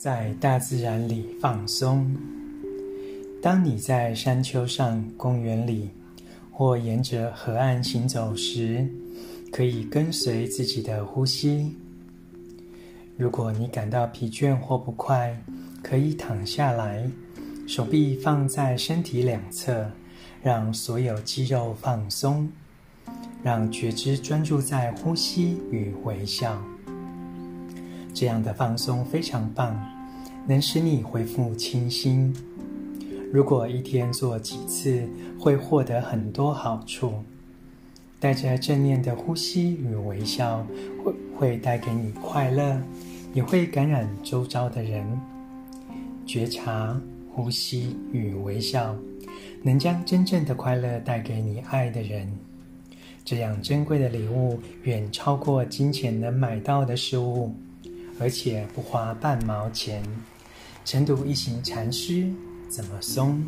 在大自然里放松。当你在山丘上、公园里，或沿着河岸行走时，可以跟随自己的呼吸。如果你感到疲倦或不快，可以躺下来，手臂放在身体两侧，让所有肌肉放松，让觉知专注在呼吸与微笑。这样的放松非常棒，能使你恢复清新。如果一天做几次，会获得很多好处。带着正念的呼吸与微笑，会会带给你快乐，也会感染周遭的人。觉察、呼吸与微笑，能将真正的快乐带给你爱的人。这样珍贵的礼物，远超过金钱能买到的事物，而且不花半毛钱。晨读一行禅师怎么松？